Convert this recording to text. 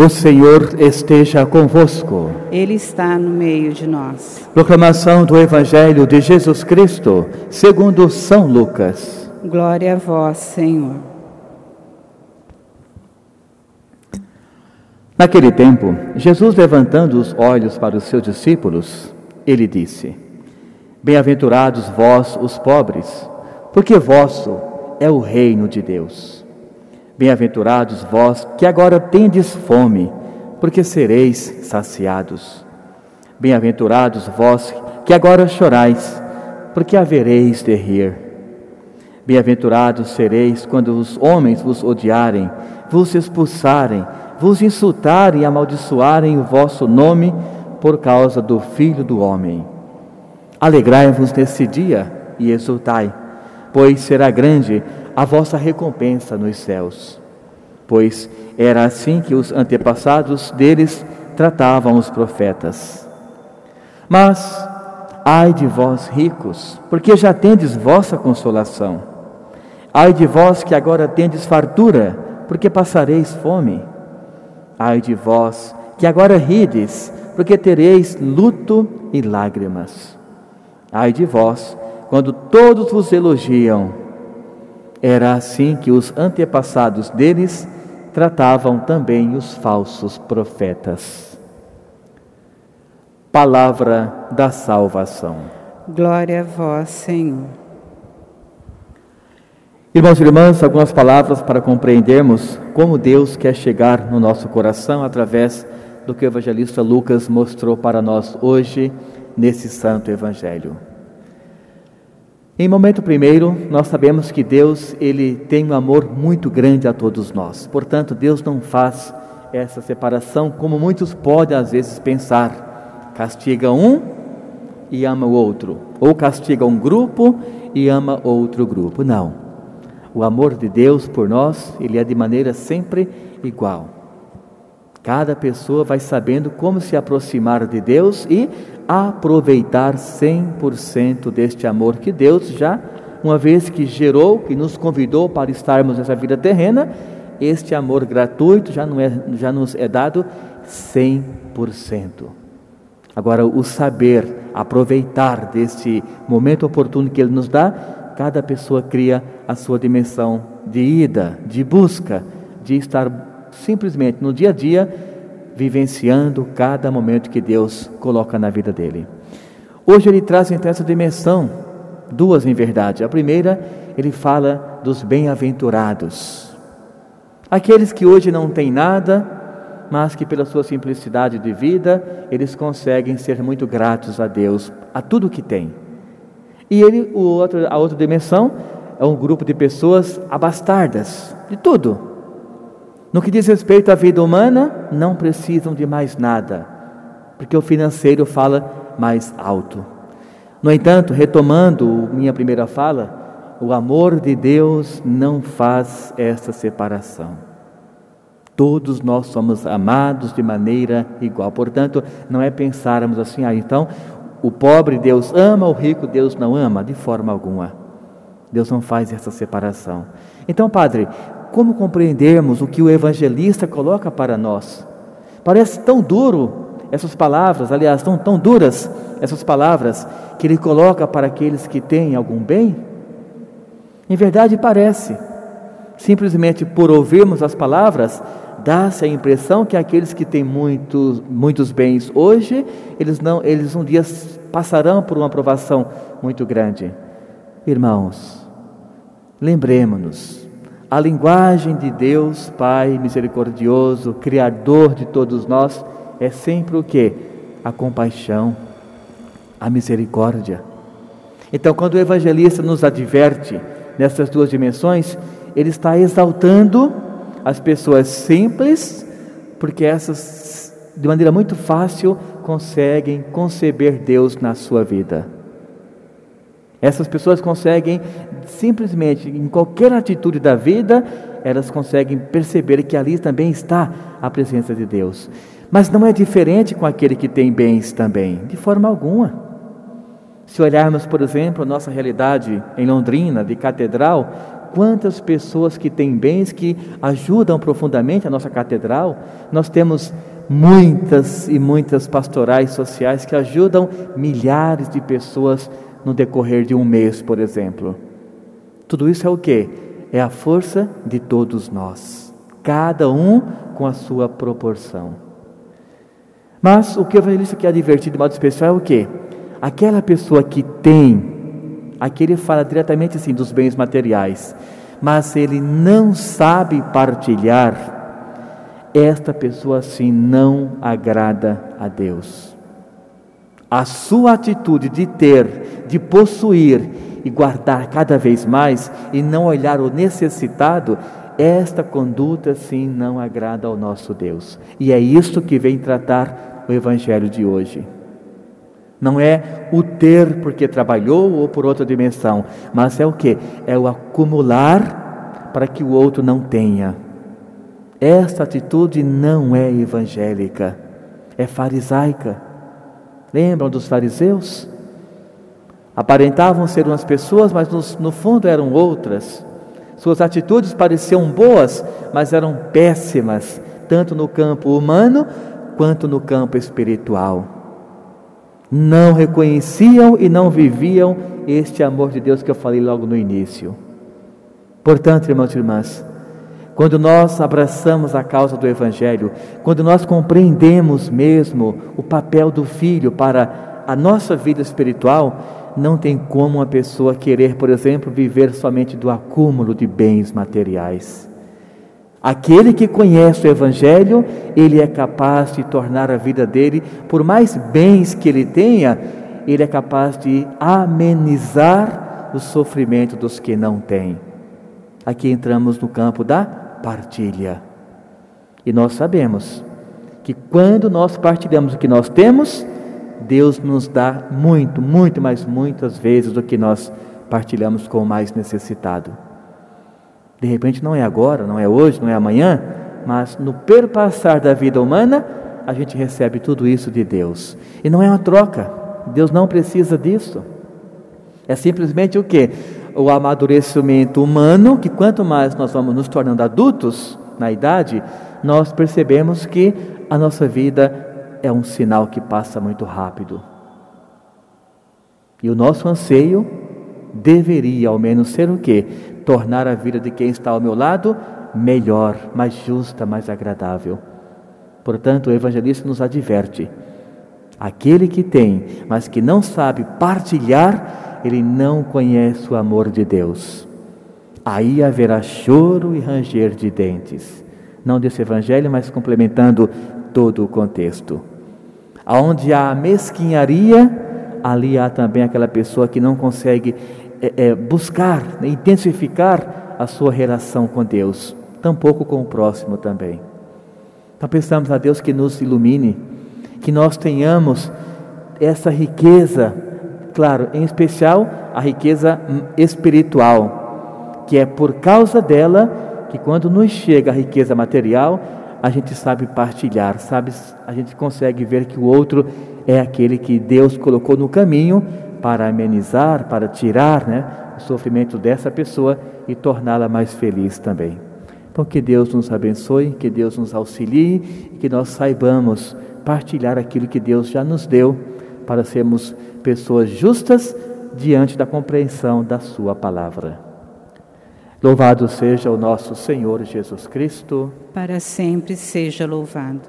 O Senhor esteja convosco. Ele está no meio de nós. Proclamação do Evangelho de Jesus Cristo, segundo São Lucas. Glória a vós, Senhor. Naquele tempo, Jesus, levantando os olhos para os seus discípulos, ele disse: Bem-aventurados vós, os pobres, porque vosso é o reino de Deus. Bem-aventurados vós que agora tendes fome, porque sereis saciados. Bem-aventurados vós que agora chorais, porque havereis de rir. Bem-aventurados sereis quando os homens vos odiarem, vos expulsarem, vos insultarem e amaldiçoarem o vosso nome por causa do Filho do Homem. Alegrai-vos nesse dia e exultai, pois será grande a vossa recompensa nos céus. Pois era assim que os antepassados deles tratavam os profetas. Mas, ai de vós ricos, porque já tendes vossa consolação. Ai de vós que agora tendes fartura, porque passareis fome. Ai de vós que agora rides, porque tereis luto e lágrimas. Ai de vós, quando todos vos elogiam, era assim que os antepassados deles tratavam também os falsos profetas. Palavra da salvação. Glória a vós, Senhor. Irmãos e irmãs, algumas palavras para compreendermos como Deus quer chegar no nosso coração através do que o evangelista Lucas mostrou para nós hoje nesse santo evangelho. Em momento primeiro, nós sabemos que Deus, ele tem um amor muito grande a todos nós. Portanto, Deus não faz essa separação como muitos podem às vezes pensar. Castiga um e ama o outro, ou castiga um grupo e ama outro grupo. Não. O amor de Deus por nós, ele é de maneira sempre igual. Cada pessoa vai sabendo como se aproximar de Deus e aproveitar 100% deste amor que Deus já, uma vez que gerou, que nos convidou para estarmos nessa vida terrena, este amor gratuito já, não é, já nos é dado 100%. Agora, o saber aproveitar deste momento oportuno que Ele nos dá, cada pessoa cria a sua dimensão de ida, de busca, de estar simplesmente no dia a dia vivenciando cada momento que Deus coloca na vida dele. Hoje ele traz então essa dimensão, duas em verdade. A primeira, ele fala dos bem-aventurados. Aqueles que hoje não têm nada, mas que pela sua simplicidade de vida, eles conseguem ser muito gratos a Deus, a tudo que têm. E ele, o outro, a outra dimensão, é um grupo de pessoas abastardas de tudo no que diz respeito à vida humana, não precisam de mais nada, porque o financeiro fala mais alto. No entanto, retomando minha primeira fala, o amor de Deus não faz essa separação. Todos nós somos amados de maneira igual. Portanto, não é pensarmos assim, ah, então o pobre Deus ama, o rico Deus não ama, de forma alguma. Deus não faz essa separação. Então, Padre, como compreendermos o que o evangelista coloca para nós? Parece tão duro essas palavras, aliás, tão, tão duras essas palavras que ele coloca para aqueles que têm algum bem? Em verdade, parece. Simplesmente por ouvirmos as palavras, dá-se a impressão que aqueles que têm muitos, muitos bens hoje, eles, não, eles um dia passarão por uma provação muito grande. Irmãos, lembremos-nos a linguagem de Deus, Pai misericordioso, Criador de todos nós, é sempre o que? A compaixão, a misericórdia. Então, quando o evangelista nos adverte nessas duas dimensões, ele está exaltando as pessoas simples, porque essas, de maneira muito fácil, conseguem conceber Deus na sua vida. Essas pessoas conseguem simplesmente, em qualquer atitude da vida, elas conseguem perceber que ali também está a presença de Deus. Mas não é diferente com aquele que tem bens também, de forma alguma. Se olharmos, por exemplo, a nossa realidade em Londrina, de catedral, quantas pessoas que têm bens que ajudam profundamente a nossa catedral. Nós temos muitas e muitas pastorais sociais que ajudam milhares de pessoas no decorrer de um mês, por exemplo. Tudo isso é o que? É a força de todos nós, cada um com a sua proporção. Mas o que o evangelista quer advertir de modo especial é o que? Aquela pessoa que tem, aqui ele fala diretamente assim dos bens materiais, mas ele não sabe partilhar, esta pessoa assim não agrada a Deus. A sua atitude de ter, de possuir e guardar cada vez mais e não olhar o necessitado, esta conduta sim não agrada ao nosso Deus. E é isso que vem tratar o evangelho de hoje. Não é o ter porque trabalhou ou por outra dimensão, mas é o que? É o acumular para que o outro não tenha. Esta atitude não é evangélica, é farisaica. Lembram dos fariseus? Aparentavam ser umas pessoas, mas no, no fundo eram outras. Suas atitudes pareciam boas, mas eram péssimas, tanto no campo humano quanto no campo espiritual. Não reconheciam e não viviam este amor de Deus que eu falei logo no início. Portanto, irmãos e irmãs, quando nós abraçamos a causa do Evangelho, quando nós compreendemos mesmo o papel do Filho para a nossa vida espiritual, não tem como uma pessoa querer, por exemplo, viver somente do acúmulo de bens materiais. Aquele que conhece o Evangelho, ele é capaz de tornar a vida dele, por mais bens que ele tenha, ele é capaz de amenizar o sofrimento dos que não têm. Aqui entramos no campo da partilha. E nós sabemos que quando nós partilhamos o que nós temos, Deus nos dá muito, muito, mas muitas vezes do que nós partilhamos com o mais necessitado. De repente não é agora, não é hoje, não é amanhã, mas no perpassar da vida humana, a gente recebe tudo isso de Deus. E não é uma troca. Deus não precisa disso. É simplesmente o que? O amadurecimento humano, que quanto mais nós vamos nos tornando adultos na idade, nós percebemos que a nossa vida é um sinal que passa muito rápido. E o nosso anseio deveria ao menos ser o quê? Tornar a vida de quem está ao meu lado melhor, mais justa, mais agradável. Portanto, o evangelista nos adverte: aquele que tem, mas que não sabe partilhar, ele não conhece o amor de Deus. Aí haverá choro e ranger de dentes. Não desse evangelho, mas complementando todo o contexto. Aonde há mesquinharia, ali há também aquela pessoa que não consegue é, é, buscar, né, intensificar a sua relação com Deus, tampouco com o próximo também. Então pensamos a Deus que nos ilumine, que nós tenhamos essa riqueza claro, em especial a riqueza espiritual, que é por causa dela que quando nos chega a riqueza material, a gente sabe partilhar, sabe, a gente consegue ver que o outro é aquele que Deus colocou no caminho para amenizar, para tirar né, o sofrimento dessa pessoa e torná-la mais feliz também. Então, que Deus nos abençoe, que Deus nos auxilie e que nós saibamos partilhar aquilo que Deus já nos deu para sermos pessoas justas diante da compreensão da Sua palavra. Louvado seja o nosso Senhor Jesus Cristo. Para sempre seja louvado.